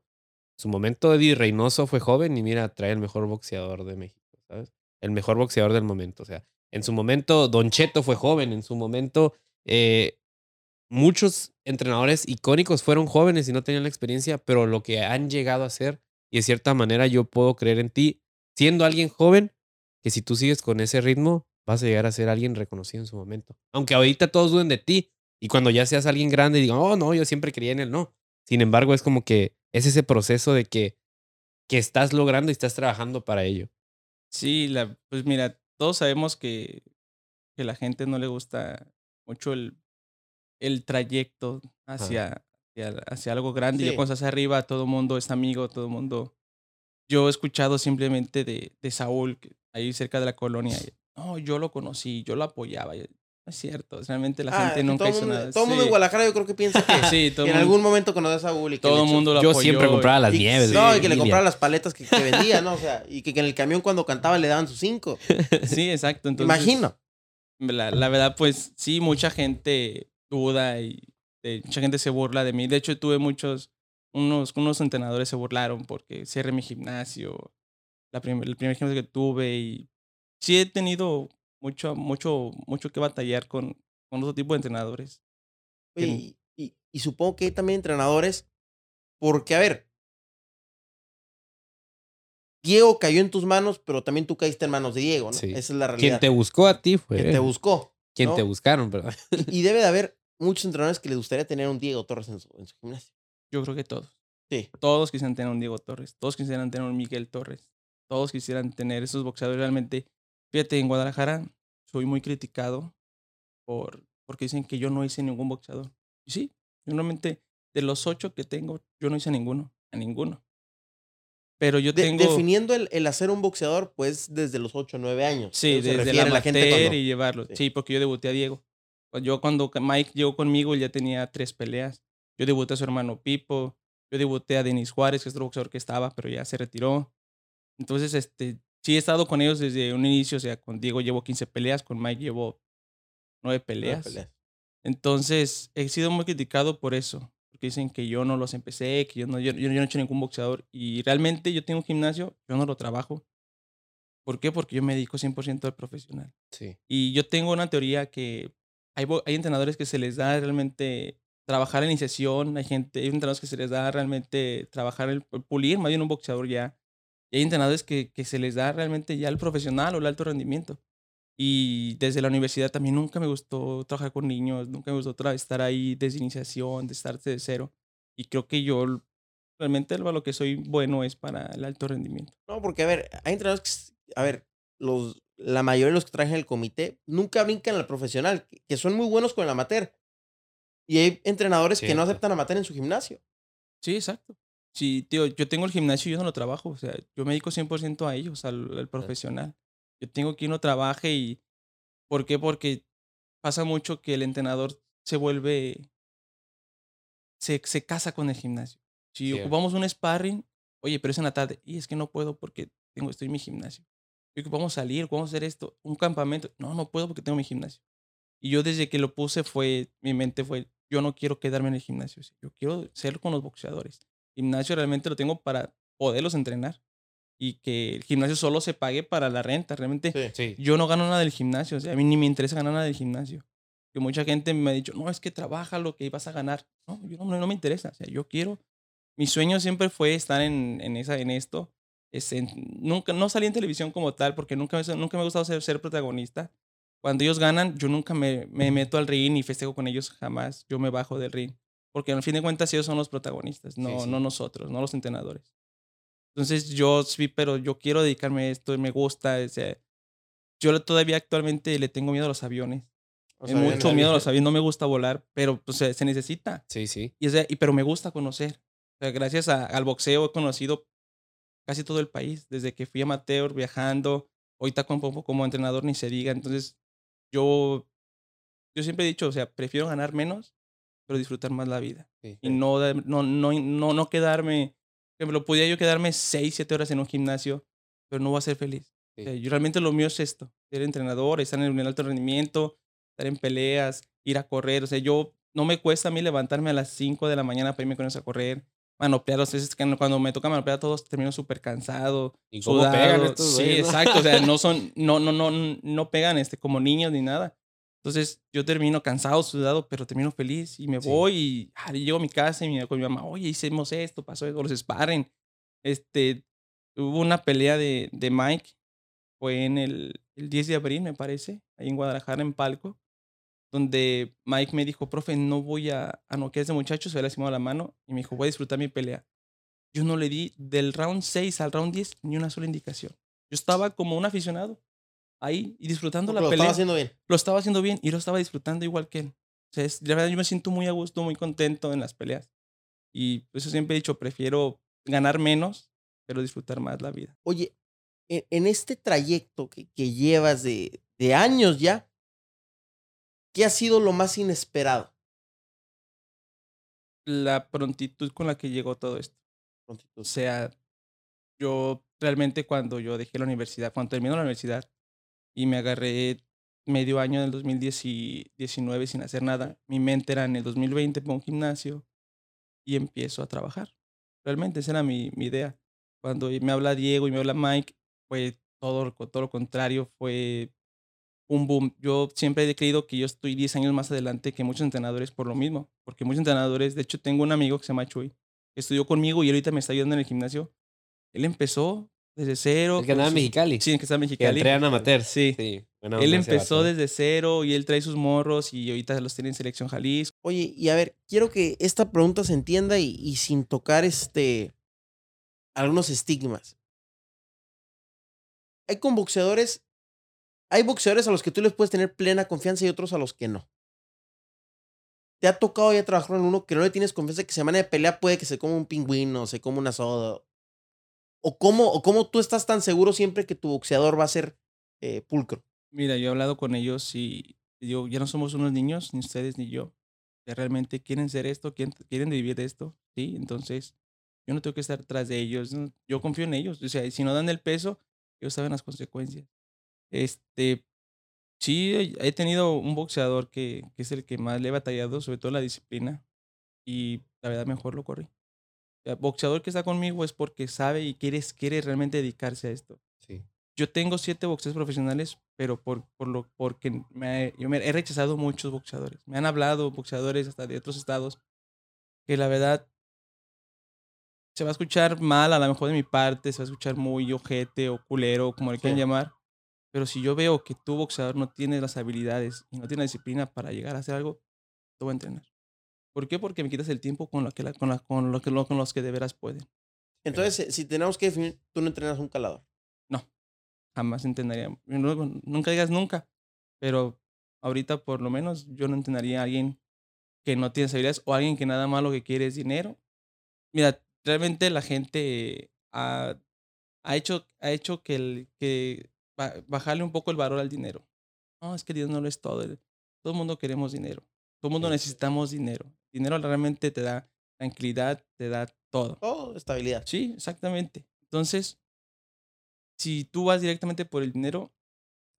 B: Su momento Eddie Reynoso fue joven y mira, trae el mejor boxeador de México, ¿sabes? El mejor boxeador del momento, o sea, en su momento Don Cheto fue joven, en su momento eh, muchos entrenadores icónicos fueron jóvenes y no tenían la experiencia, pero lo que han llegado a ser, y de cierta manera yo puedo creer en ti, siendo alguien joven, que si tú sigues con ese ritmo, vas a llegar a ser alguien reconocido en su momento. Aunque ahorita todos duden de ti, y cuando ya seas alguien grande digan, oh, no, yo siempre creía en él, no. Sin embargo, es como que es ese proceso de que, que estás logrando y estás trabajando para ello.
C: Sí, la, pues mira, todos sabemos que, que la gente no le gusta mucho el, el trayecto hacia, hacia, hacia algo grande. Y
A: Sí.
C: ya cuando estás arriba, todo el mundo es amigo, todo el mundo. Yo he escuchado simplemente de, de Saúl, que ahí cerca de la colonia. y, No, yo lo conocí, yo lo apoyaba. y, No es cierto, realmente la
A: Ah,
C: gente nunca hizo
A: mundo,
C: nada.
A: Todo el mundo
C: Sí.
A: en Guadalajara yo creo que piensa que,
C: Sí, todo
A: en
C: mundo-
A: algún momento conoce a Saúl y que
C: todo el mundo lo
B: Yo
C: apoyó.
B: siempre compraba las
A: y-
B: nieves.
A: No,
B: de
A: y que le compraba las paletas que, que vendía, ¿no? O sea, y que, que en el camión cuando cantaba le daban sus cinco.
C: Sí, exacto. Entonces,
A: Imagino.
C: La, la verdad, pues sí, mucha gente duda y mucha gente se burla de mí. De hecho, tuve muchos, unos, unos entrenadores se burlaron porque cerré mi gimnasio, la prim- el primer gimnasio que tuve y sí he tenido mucho, mucho, mucho que batallar con, con otro tipo de entrenadores.
A: Oye, y, y- y supongo que hay también entrenadores, porque, a ver, Diego cayó en tus manos, pero también tú caíste en manos de Diego, ¿no?
B: Sí.
A: Esa es la
B: Quien
A: realidad.
B: te buscó a ti fue.
A: Que te buscó.
B: Quien
A: ¿no?
B: te buscaron, ¿verdad?
A: Y, y debe de haber muchos entrenadores que les gustaría tener un Diego Torres en su, en su gimnasio.
C: Yo creo que todos.
A: Sí.
C: Todos quisieran tener un Diego Torres, todos quisieran tener un Miguel Torres, todos quisieran tener esos boxeadores realmente. Fíjate, en Guadalajara soy muy criticado por porque dicen que yo no hice ningún boxeador. Y sí, yo realmente de los ocho que tengo, yo no hice ninguno, a ninguno. Pero yo
A: De-
C: tengo...
A: Definiendo el, el hacer un boxeador, pues desde los 8 o 9 años.
C: Sí,
A: se
C: desde
A: refiere
C: la
A: la gente cuando-
C: y llevarlo.
A: Sí.
C: Sí. porque yo debuté a Diego. Yo cuando Mike llegó conmigo, él ya tenía tres peleas. Yo debuté a su hermano Pipo. Yo debuté a Denis Juárez, que es otro boxeador que estaba, pero ya se retiró. Entonces, este, sí he estado con ellos desde un inicio. O sea, con Diego llevo 15 peleas, con Mike llevo 9
A: nueve
C: peleas.
A: peleas.
C: Entonces, he sido muy criticado por eso. Dicen que yo no los empecé, que yo no, yo, yo no he hecho ningún boxeador. Y realmente yo tengo un gimnasio, yo no lo trabajo. ¿Por qué? Porque yo me dedico 100% al profesional.
B: Sí.
C: Y yo tengo una teoría que hay, hay entrenadores que se les da realmente trabajar la iniciación, hay gente, hay entrenadores que se les da realmente trabajar el, el pulir, más bien un boxeador ya. Y hay entrenadores que, que se les da realmente ya el profesional o el alto rendimiento. Y desde la universidad también nunca me gustó trabajar con niños, nunca me gustó estar ahí desde iniciación, de estar de cero. Y creo que yo realmente lo que soy bueno es para el alto rendimiento.
A: No, porque a ver, hay entrenadores que, a ver, los, la mayoría de los que trabajan en el comité nunca brincan al profesional, que, que son muy buenos con el amateur. Y hay entrenadores que no aceptan amateur en su gimnasio.
C: Sí, exacto. Sí, tío, yo tengo el gimnasio y yo no lo trabajo. O sea, yo me dedico 100% a ellos, al, al profesional. Yo tengo que uno trabaje y... ¿Por qué? Porque pasa mucho que el entrenador se vuelve... Se, se casa con el gimnasio. Si ocupamos un sparring, oye, pero es en la tarde. Y es que no puedo porque tengo, estoy en mi gimnasio. Y ocupamos salir, vamos a hacer esto, un campamento. No, no puedo porque tengo mi gimnasio. Y yo desde que lo puse fue, mi mente fue, yo no quiero quedarme en el gimnasio. Yo quiero ser con los boxeadores. Gimnasio realmente lo tengo para poderlos entrenar. Y que el gimnasio solo se pague para la renta. Realmente
B: Sí.
C: yo no gano nada del gimnasio. O sea, a mí ni me interesa ganar nada del gimnasio. Que mucha gente me ha dicho, no, es que trabaja lo que vas a ganar. No, yo no, no me interesa. O sea, yo quiero. Mi sueño siempre fue estar en, en, esa, en esto. Este, nunca, no salí en televisión como tal porque nunca, me- nunca me ha gustado ser, ser protagonista. Cuando ellos ganan, yo nunca me, me meto al ring y festejo con ellos jamás. Yo me bajo del ring. Porque al fin de cuentas ellos son los protagonistas, no,
B: sí.
C: no nosotros, no los entrenadores. Entonces yo sí, pero yo quiero dedicarme a esto, me gusta. o sea, yo todavía actualmente le tengo miedo a los aviones.
A: O
C: Eh,
A: sea,
C: mucho miedo a los aviones, no me gusta volar, pero pues, se, necesita.
B: Sí, sí.
C: Y, o sea, y- pero me gusta conocer. O sea, gracias a- al boxeo he conocido casi todo el país, desde que fui amateur, viajando, ahorita como, como entrenador ni se diga. Entonces, yo, yo siempre he dicho, o sea, prefiero ganar menos, pero disfrutar más la vida.
B: sí.
C: Y no, no, no, no, no quedarme, por ejemplo, podía yo quedarme 6, 7 horas en un gimnasio, pero no voy a ser feliz. O sea,
B: Sí.
C: yo realmente lo mío es esto, ser entrenador, estar en el alto rendimiento, estar en peleas, ir a correr. O sea, yo no me cuesta a mí levantarme a las 5 de la mañana para irme con ellos a correr. Manoplear, los veces que cuando me toca manoplear todos termino súper cansado.
B: ¿Y cómo pegan
C: sudado.
B: estos
C: Sí, exacto. O sea, no son, no, no, no, no pegan este, como niños ni nada. Entonces yo termino cansado, sudado, pero termino feliz y me
B: Sí.
C: voy y, ah, y llego a mi casa y mi, con mi mamá, oye, hicimos esto, pasó esto, los sparring. Este, hubo una pelea de, de Mike, fue en el, el 10 de abril, me parece, ahí en Guadalajara, en Palco, donde Mike me dijo, profe, no voy a, a noquear a ese muchacho, se le ha lastimado la mano, y me dijo, voy a disfrutar mi pelea. Yo no le di del round 6 al round 10 ni una sola indicación. Yo estaba como un aficionado ahí y disfrutando
A: Porque
C: la
A: lo
C: pelea
A: estaba haciendo bien.
C: lo estaba haciendo bien y lo estaba disfrutando igual que él. O sea, es- la verdad yo me siento muy a gusto, muy contento en las peleas. Y eso siempre he dicho, prefiero ganar menos, pero disfrutar más la vida.
A: Oye, en, en este trayecto que, que llevas de, de años ya, ¿qué ha sido lo más inesperado?
C: La prontitud con la que llegó todo esto. O
A: Prontitud?
C: sea, yo realmente cuando yo dejé la universidad, cuando terminó la universidad y me agarré medio año del 2019 sin hacer nada, mi mente era en el 2020 pongo un gimnasio y empiezo a trabajar. Realmente esa era mi, mi idea. Cuando me habla Diego y me habla Mike, fue todo, todo lo contrario, fue un boom. Yo siempre he creído que yo estoy 10 años más adelante que muchos entrenadores por lo mismo, porque muchos entrenadores, de hecho tengo un amigo que se llama Chuy, que estudió conmigo y ahorita me está ayudando en el gimnasio. Él empezó desde cero.
B: El que andaba en Mexicali.
C: Sí, el que está en
B: Que
C: Mexicali.
B: entrenan amateur.
C: Sí.
B: Sí. buena
C: Él empezó desde cero y él trae sus morros y ahorita los tiene en selección Jalisco.
A: Oye, y a ver, quiero que esta pregunta se entienda y, y sin tocar este algunos estigmas. Hay con boxeadores, hay boxeadores a los que tú les puedes tener plena confianza y otros a los que no. te ha tocado ya trabajar con uno que no le tienes confianza que semana de pelea puede que se coma un pingüino, se coma una soda? ¿O cómo, o cómo tú estás tan seguro siempre que tu boxeador va a ser eh, pulcro?
C: Mira, yo he hablado con ellos y digo, ya no somos unos niños, ni ustedes ni yo. Que realmente quieren ser esto, quieren, quieren vivir esto, ¿sí? Entonces, yo no tengo que estar tras de ellos. Yo confío en ellos. O sea, si no dan el peso, ellos saben las consecuencias. Este, sí, he tenido un boxeador que, que es el que más le he batallado, sobre todo la disciplina. Y la verdad, mejor lo corrí. El boxeador que está conmigo es porque sabe y quiere, quiere realmente dedicarse a esto.
B: Sí.
C: Yo tengo siete boxeadores profesionales, pero por, por lo, porque me, yo me he rechazado muchos boxeadores. Me han hablado boxeadores hasta de otros estados que la verdad se va a escuchar mal a lo mejor de mi parte, se va a escuchar muy ojete o culero, como le quieran
A: Sí.
C: llamar. Pero si yo veo que tu boxeador no tiene las habilidades y no tiene la disciplina para llegar a hacer algo, te voy a entrenar. ¿Por qué? Porque me quitas el tiempo con, lo que la- con, la- con, lo que, lo- con los que de veras pueden.
A: Entonces, eh, si tenemos que definir, tú no entrenas un calador.
C: Jamás entrenaría. Nunca digas nunca, pero ahorita por lo menos yo no entrenaría a alguien que no tiene habilidades o alguien que nada más lo que quiere es dinero. Mira, realmente la gente ha, ha hecho, ha hecho que, el, que bajarle un poco el valor al dinero. No, es que dinero no lo es todo. Todo el mundo queremos dinero. Todo el mundo necesitamos dinero. Dinero realmente te da tranquilidad, te da todo.
A: Oh, estabilidad.
C: Sí, exactamente. Entonces, si tú vas directamente por el dinero,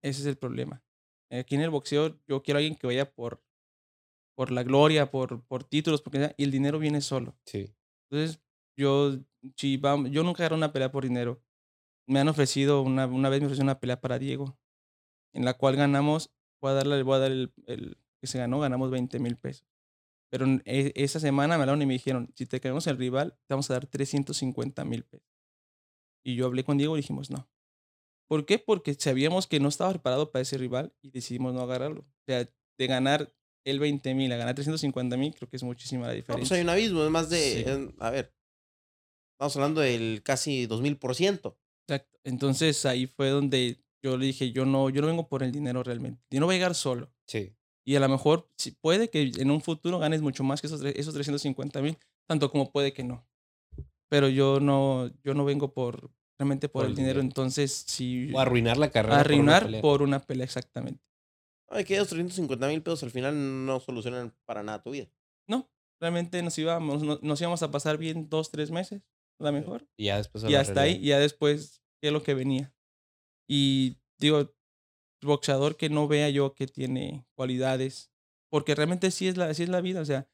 C: ese es el problema. Aquí en el boxeo, yo quiero a alguien que vaya por, por la gloria, por, por títulos, porque y el dinero viene solo.
B: Sí.
C: Entonces, yo, si vam- yo nunca agarré una pelea por dinero. Me han ofrecido, una, una vez me ofrecieron una pelea para Diego, en la cual ganamos, voy a darle, voy a dar el, el que se ganó, ganamos 20 mil pesos. Pero en e- esa semana me hablaron y me dijeron, si te quedamos el rival, te vamos a dar 350 mil pesos. Y yo hablé con Diego y dijimos, no. ¿Por qué? Porque sabíamos que no estaba preparado para ese rival y decidimos no agarrarlo. O sea, de ganar el 20 mil a ganar 350 mil, creo que es muchísima la
A: No,
C: diferencia.
A: pues hay un abismo, es más de.
C: Sí.
A: eh, a ver. Estamos hablando del casi 2000%.
C: Exacto. Entonces ahí fue donde yo le dije, yo no, yo no vengo por el dinero realmente. Yo no voy a llegar solo.
B: Sí.
C: Y a lo mejor sí, puede que en un futuro ganes mucho más que esos, esos 350 mil, tanto como puede que no. Pero yo no, yo no vengo por realmente por,
B: Por
C: el dinero.
B: dinero.
C: Entonces, si
B: O arruinar la carrera. por una
C: arruinar
B: pelea.
C: por una pelea, exactamente.
A: Ay, que esos 350 mil pesos al final no solucionan para nada tu vida.
C: No, realmente nos íbamos, no- nos íbamos a pasar bien dos, tres meses, a lo mejor.
B: Y ya después. a
C: Y hasta ahí,
B: realidad.
C: y ya después, ¿qué es lo que venía? Y digo, boxeador que no vea yo que tiene cualidades, porque realmente sí es la, sí es la vida, o sea,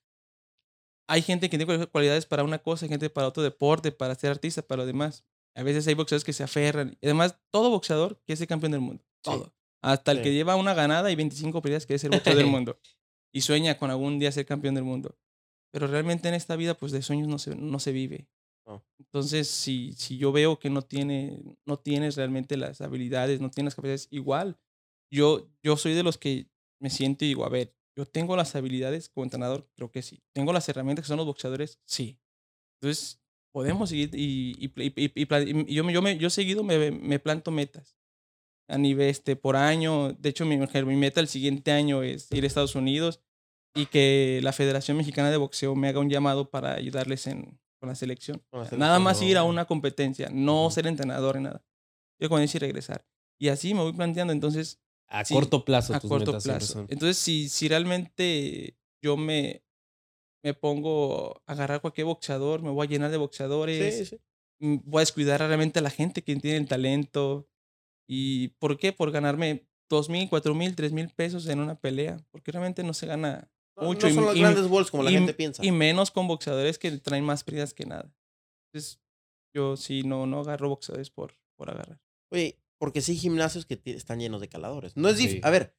C: hay gente que tiene cualidades para una cosa, hay gente para otro deporte, para ser artista, para lo demás. A veces hay boxeadores que se aferran. Y además, todo boxeador quiere ser campeón del mundo.
A: Sí.
C: Todo. Hasta el
A: Sí.
C: que lleva una ganada y 25 peleas quiere ser boxeador del mundo. Y sueña con algún día ser campeón del mundo. Pero realmente en esta vida, pues de sueños no se, no se vive.
A: No.
C: Entonces, si, si yo veo que no, tiene, no tienes realmente las habilidades, no tienes las capacidades, igual, yo, yo soy de los que me siento y digo, a ver, yo tengo las habilidades como entrenador, creo que sí. Tengo las herramientas que son los boxeadores, sí. Entonces, podemos seguir y, y, y- y- yo, me- yo, me, yo seguido me, me planto metas a nivel este, por año. De hecho, mi, mi meta el siguiente año es ir a Estados Unidos y que la Federación Mexicana de Boxeo me haga un llamado para ayudarles en, con la selección.
A: Con la
C: Nada
A: selección,
C: más ir a
A: no.
C: una competencia, no
B: Ujú.
C: ser entrenador ni nada. Yo con eso y regresar. Y así me voy planteando. Entonces,
B: A
C: sí,
B: corto plazo.
C: a
B: tus
C: corto
B: metas
C: plazo. Entonces, si, si realmente yo me, me pongo a agarrar cualquier boxeador, me voy a llenar de boxeadores,
A: Sí, sí.
C: mm, voy a descuidar realmente a la gente que tiene el talento. ¿Y por qué? Por ganarme dos mil, cuatro mil, tres mil pesos en una pelea. Porque realmente no se gana
A: No,
C: mucho.
A: no
C: y-
A: son los
C: y-
A: grandes balls como la
C: y-
A: gente piensa.
C: Y menos con boxeadores que traen más pérdidas que nada. Entonces, yo sí no, no agarro boxeadores por, por agarrar.
A: Oye, porque sí hay gimnasios que están llenos de caladores. No es
B: Sí.
A: A ver,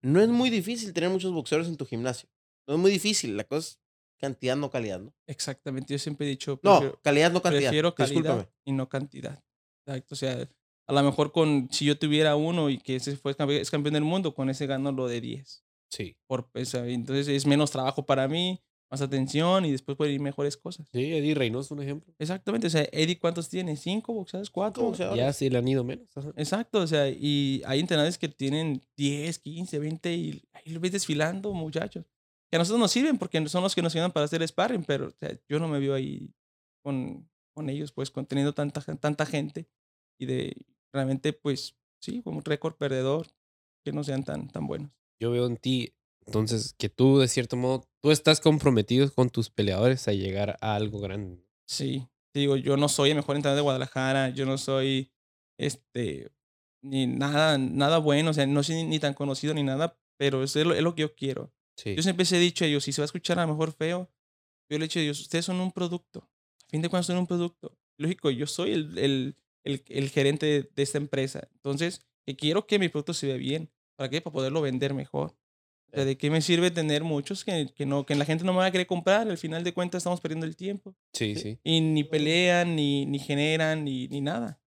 A: no es muy difícil tener muchos boxeadores en tu gimnasio. No es muy difícil. La cosa es cantidad, no calidad, ¿no?
C: Exactamente, yo siempre he dicho,
A: No,
C: prefiero,
A: calidad, no cantidad.
C: prefiero calidad
A: Discúlpame.
C: y no cantidad. Exacto, o sea, a lo mejor con, si yo tuviera uno y que ese fue es campeón del mundo, con ese gano lo de 10.
B: Sí.
C: Por, o sea, entonces es menos trabajo para mí, más atención y después pueden ir mejores cosas.
B: Sí, Eddie Reynoso, un ejemplo.
C: Exactamente, o sea, Eddie, ¿cuántos tiene? ¿Cinco boxeadores? ¿Cuatro?
A: boxeadores.
B: Ya sí le han ido menos. ajá.
C: Exacto, o sea, y hay entrenadores que tienen 10, 15, 20 y ahí lo ves desfilando, muchachos. que a nosotros nos sirven porque son los que nos ayudan para hacer sparring, pero o sea, yo no me veo ahí con, con ellos, pues, con, teniendo tanta, tanta gente y de realmente, pues, sí, como un récord perdedor, que no sean tan, tan buenos.
B: Yo veo en ti, entonces, que tú, de cierto modo, tú estás comprometido con tus peleadores a llegar a algo grande.
C: Sí, digo, yo no soy el mejor entrenador de Guadalajara, yo no soy, este, ni nada, nada bueno, o sea, no soy ni, ni tan conocido ni nada, pero eso es lo, es lo que yo quiero.
B: Sí.
C: Yo siempre les he dicho a ellos, si se va a escuchar a lo mejor feo, yo le he dicho a ellos, ustedes son un producto. A fin de cuentas son un producto. Lógico, yo soy el, el, el, el gerente de, de esta empresa. Entonces, que quiero que mi producto se vea bien. ¿Para qué? Para poderlo vender mejor. O sea, ¿de qué me sirve tener muchos que, que, no, que la gente no me va a querer comprar? Al final de cuentas estamos perdiendo el tiempo.
B: Sí, sí.
C: Y ni pelean, ni, ni generan, ni, ni nada.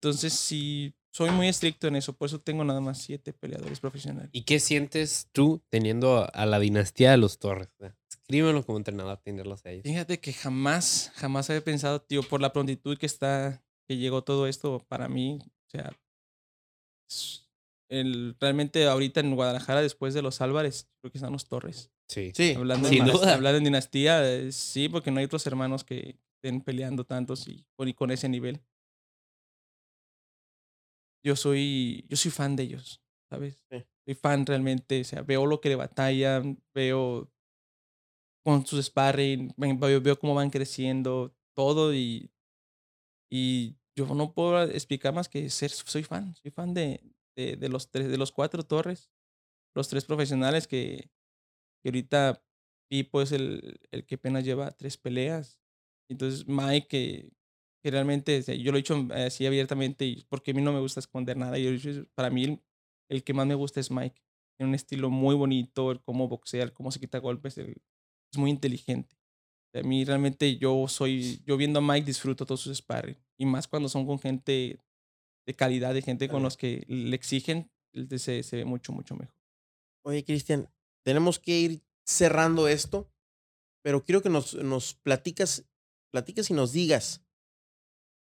C: Entonces, sí, soy muy estricto en eso. Por eso tengo nada más siete peleadores profesionales.
B: ¿Y qué sientes tú teniendo a, la dinastía de los Torres? Escríbelo como entrenador, tenerlos a ellos.
C: Fíjate que jamás, jamás había pensado, tío, por la prontitud que está, que llegó todo esto para mí. O sea, el, realmente ahorita en Guadalajara, después de los Álvarez, creo que están los Torres.
B: Sí.
A: Sí.
C: Hablando,
B: Sin duda.
C: hablando en dinastía, eh, sí, porque no hay otros hermanos que estén peleando tantos y con, y con ese nivel. Yo soy, yo soy fan de ellos, ¿sabes?
A: Sí.
C: Soy fan realmente, o sea, veo lo que le batallan, veo con sus sparring, veo, veo cómo van creciendo, todo y, y yo no puedo explicar más que ser, soy fan, soy fan de, de, de los tres, de los cuatro torres, los tres profesionales que, que ahorita Pipo es el, el que apenas lleva tres peleas. Entonces Mike, que, realmente, yo lo he dicho eh, así abiertamente, porque a mí no me gusta esconder nada, yo, dicho, para mí el, que más me gusta es Mike. Tiene un estilo muy bonito, el cómo boxea, el cómo se quita golpes, es muy inteligente. A mí realmente yo soy, yo viendo a Mike disfruto todos sus sparring. Y más cuando son con gente de calidad, de gente con los que le exigen, se, se ve mucho, mucho mejor.
A: Oye, Cristian, tenemos que ir cerrando esto, pero quiero que nos, nos platicas, platicas y nos digas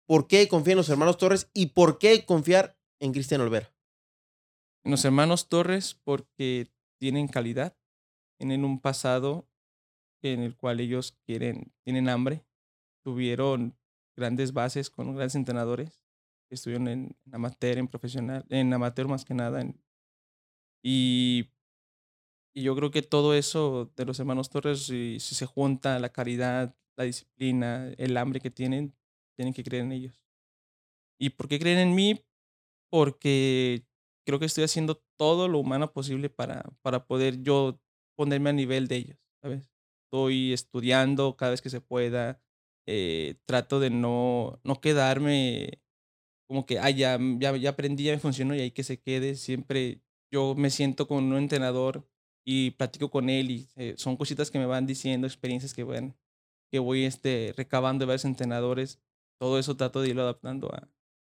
A: por qué confiar en los hermanos Torres y por qué confiar en Cristian Olvera.
C: En los hermanos Torres porque tienen calidad, tienen un pasado en el cual ellos quieren, tienen hambre, tuvieron grandes bases con grandes entrenadores que estuvieron en, amateur, en profesional, en amateur más que nada. y, y yo creo que todo eso de los hermanos Torres, si, si se junta la caridad, la disciplina, el hambre que tienen, tienen que creer en ellos. ¿Y por qué creen en mí? Porque creo que estoy haciendo todo lo humano posible para, para poder yo ponerme a nivel de ellos, ¿sabes? Estoy estudiando cada vez que se pueda, eh, trato de no, no quedarme como que, ah, ya, ya, ya aprendí, ya me funcionó y ahí que se quede. Siempre yo me siento con un entrenador y platico con él y eh, son cositas que me van diciendo, experiencias que, van, que voy este, recabando de varios entrenadores. Todo eso trato de irlo adaptando a,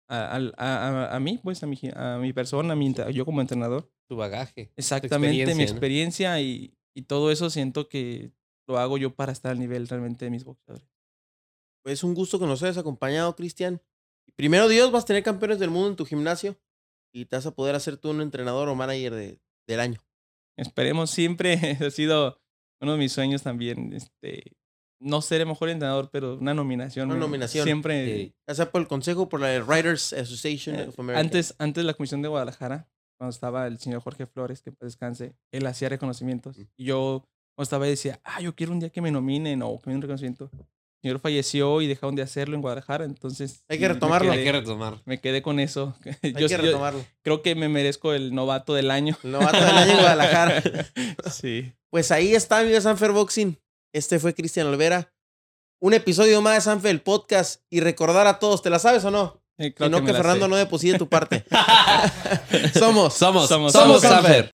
C: a, a, a- a mí, pues, a mi, a mi persona, a mi, yo como entrenador.
B: Tu bagaje.
C: Exactamente, mi
B: experiencia, ¿no?
C: experiencia y, y todo eso siento que lo hago yo para estar al nivel realmente de mis boxeadores.
A: Es un gusto que nos hayas acompañado, Cristian. Primero Dios, vas a tener campeones del mundo en tu gimnasio y te vas a poder hacer tú un entrenador o manager de- del año.
C: Esperemos siempre, ha sido uno de mis sueños también, este, no ser el mejor entrenador, pero una nominación.
A: Una nominación.
C: Siempre.
A: Ya sea por el consejo, por la Writers Association
C: Eh,
A: of America.
C: antes, antes de la comisión de Guadalajara, cuando estaba el señor Jorge Flores, que descanse, él hacía reconocimientos.
A: Mm.
C: Y yo, cuando estaba ahí, decía, ah, yo quiero un día que me nominen o que me den un reconocimiento. El señor falleció y dejaron de hacerlo en Guadalajara, entonces.
A: Hay que retomarlo.
B: Hay que retomar.
C: Me quedé con eso.
A: Hay
C: yo,
A: que
C: yo
A: retomarlo.
C: creo que me merezco el novato del año.
A: El novato del año en Guadalajara.
C: sí.
A: Pues ahí está, amigos Sanfer Boxing. Este fue Cristian Olvera. Un episodio más de Sanfer el podcast. Y recordar a todos, ¿te la sabes o no?
C: Eh,
A: Que no que Fernando
C: sé.
A: no deposite tu parte. Somos.
B: Somos,
C: Somos-
B: somos,
C: somos
B: Sanfer.